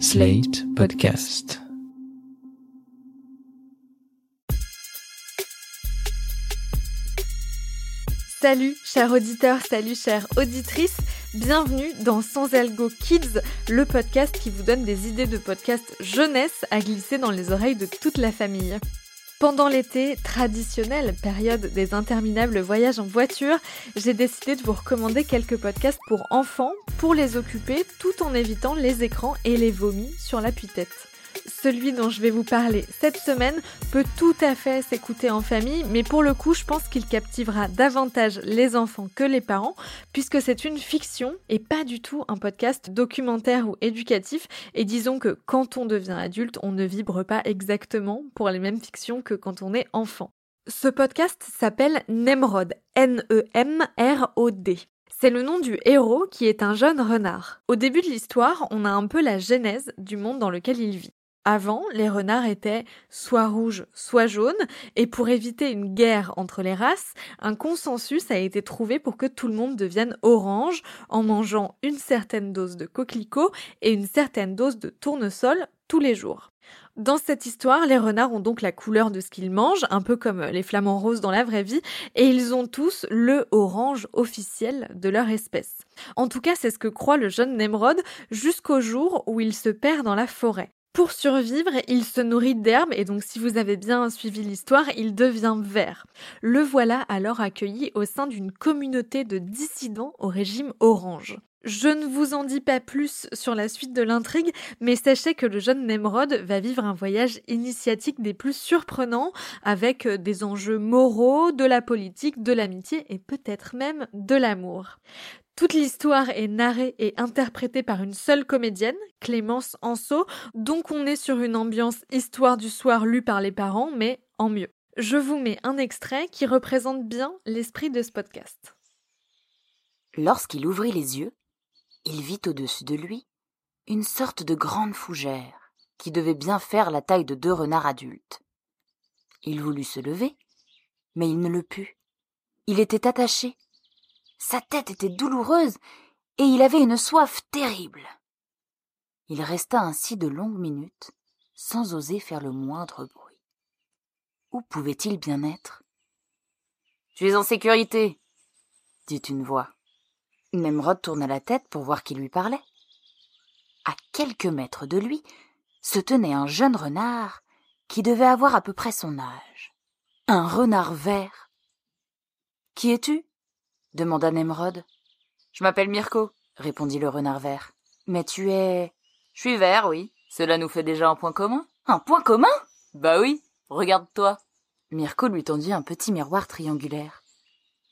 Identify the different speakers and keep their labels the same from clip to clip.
Speaker 1: Slate Podcast.
Speaker 2: Salut chers auditeurs, salut chères auditrices, bienvenue dans Sans Algo Kids, le podcast qui vous donne des idées de podcast jeunesse à glisser dans les oreilles de toute la famille. Pendant l'été, traditionnelle période des interminables voyages en voiture, j'ai décidé de vous recommander quelques podcasts pour enfants pour les occuper tout en évitant les écrans et les vomis sur l'appui-tête. Celui dont je vais vous parler cette semaine peut tout à fait s'écouter en famille, mais pour le coup, je pense qu'il captivera davantage les enfants que les parents, puisque c'est une fiction et pas du tout un podcast documentaire ou éducatif. Et disons que quand on devient adulte, on ne vibre pas exactement pour les mêmes fictions que quand on est enfant. Ce podcast s'appelle Nemrod, N-E-M-R-O-D. C'est le nom du héros qui est un jeune renard. Au début de l'histoire, on a un peu la genèse du monde dans lequel il vit. Avant, les renards étaient soit rouges, soit jaunes, et pour éviter une guerre entre les races, un consensus a été trouvé pour que tout le monde devienne orange en mangeant une certaine dose de coquelicot et une certaine dose de tournesol tous les jours. Dans cette histoire, les renards ont donc la couleur de ce qu'ils mangent, un peu comme les flamants roses dans la vraie vie, et ils ont tous le orange officiel de leur espèce. En tout cas, c'est ce que croit le jeune Nemrod jusqu'au jour où il se perd dans la forêt. Pour survivre, il se nourrit d'herbes et donc si vous avez bien suivi l'histoire, il devient vert. Le voilà alors accueilli au sein d'une communauté de dissidents au régime orange. Je ne vous en dis pas plus sur la suite de l'intrigue, mais sachez que le jeune Nemrod va vivre un voyage initiatique des plus surprenants, avec des enjeux moraux, de la politique, de l'amitié et peut-être même de l'amour. Toute l'histoire est narrée et interprétée par une seule comédienne, Clémence Anceau, donc on est sur une ambiance histoire du soir lue par les parents, mais en mieux. Je vous mets un extrait qui représente bien l'esprit de ce podcast.
Speaker 3: Lorsqu'il ouvrit les yeux, il vit au-dessus de lui une sorte de grande fougère qui devait bien faire la taille de deux renards adultes. Il voulut se lever, mais il ne le put. Il était attaché sa tête était douloureuse et il avait une soif terrible. Il resta ainsi de longues minutes, sans oser faire le moindre bruit. Où pouvait-il bien être? Je suis en sécurité, dit une voix. Nemrod tourna la tête pour voir qui lui parlait. À quelques mètres de lui se tenait un jeune renard qui devait avoir à peu près son âge. Un renard vert. Qui es-tu? Demanda Nemrod. Je m'appelle Mirko, répondit le renard vert. Mais tu es. Je suis vert, oui. Cela nous fait déjà un point commun. Un point commun? Bah oui, regarde-toi. Mirko lui tendit un petit miroir triangulaire.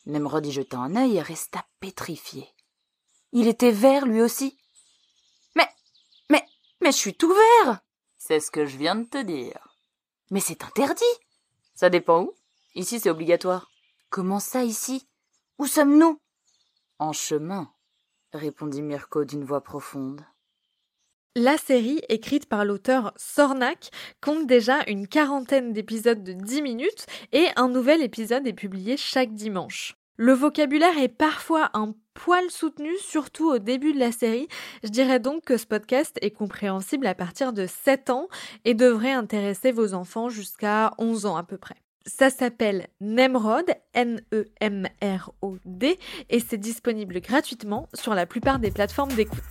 Speaker 3: Nemrod y jeta un œil et resta pétrifié. Il était vert lui aussi. Mais. Mais. Mais je suis tout vert C'est ce que je viens de te dire. Mais c'est interdit Ça dépend où? Ici c'est obligatoire. Comment ça ici? Où sommes-nous? En chemin, répondit Mirko d'une voix profonde.
Speaker 2: La série, écrite par l'auteur Sornak, compte déjà une quarantaine d'épisodes de 10 minutes et un nouvel épisode est publié chaque dimanche. Le vocabulaire est parfois un poil soutenu, surtout au début de la série. Je dirais donc que ce podcast est compréhensible à partir de 7 ans et devrait intéresser vos enfants jusqu'à 11 ans à peu près. Ça s'appelle Nemrod, N-E-M-R-O-D, et c'est disponible gratuitement sur la plupart des plateformes d'écoute.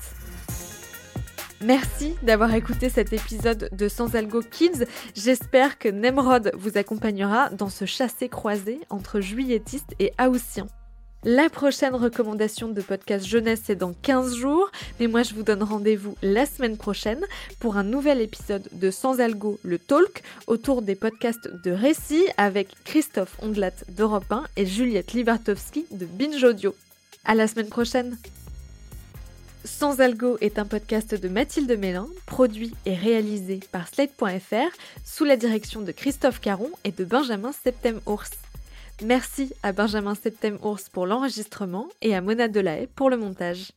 Speaker 2: Merci d'avoir écouté cet épisode de Sans Algo Kids. J'espère que Nemrod vous accompagnera dans ce chassé-croisé entre juilletistes et haussiens. La prochaine recommandation de podcast jeunesse est dans 15 jours, mais moi je vous donne rendez-vous la semaine prochaine pour un nouvel épisode de Sans Algo, le talk, autour des podcasts de récits avec Christophe Ondlat d'Europe 1 et Juliette Libartowski de Binge Audio. À la semaine prochaine! Sans Algo est un podcast de Mathilde Mélin, produit et réalisé par Slate.fr sous la direction de Christophe Caron et de Benjamin Septem-Ours. Merci à Benjamin Septem-Ours pour l'enregistrement et à Mona Delahaye pour le montage.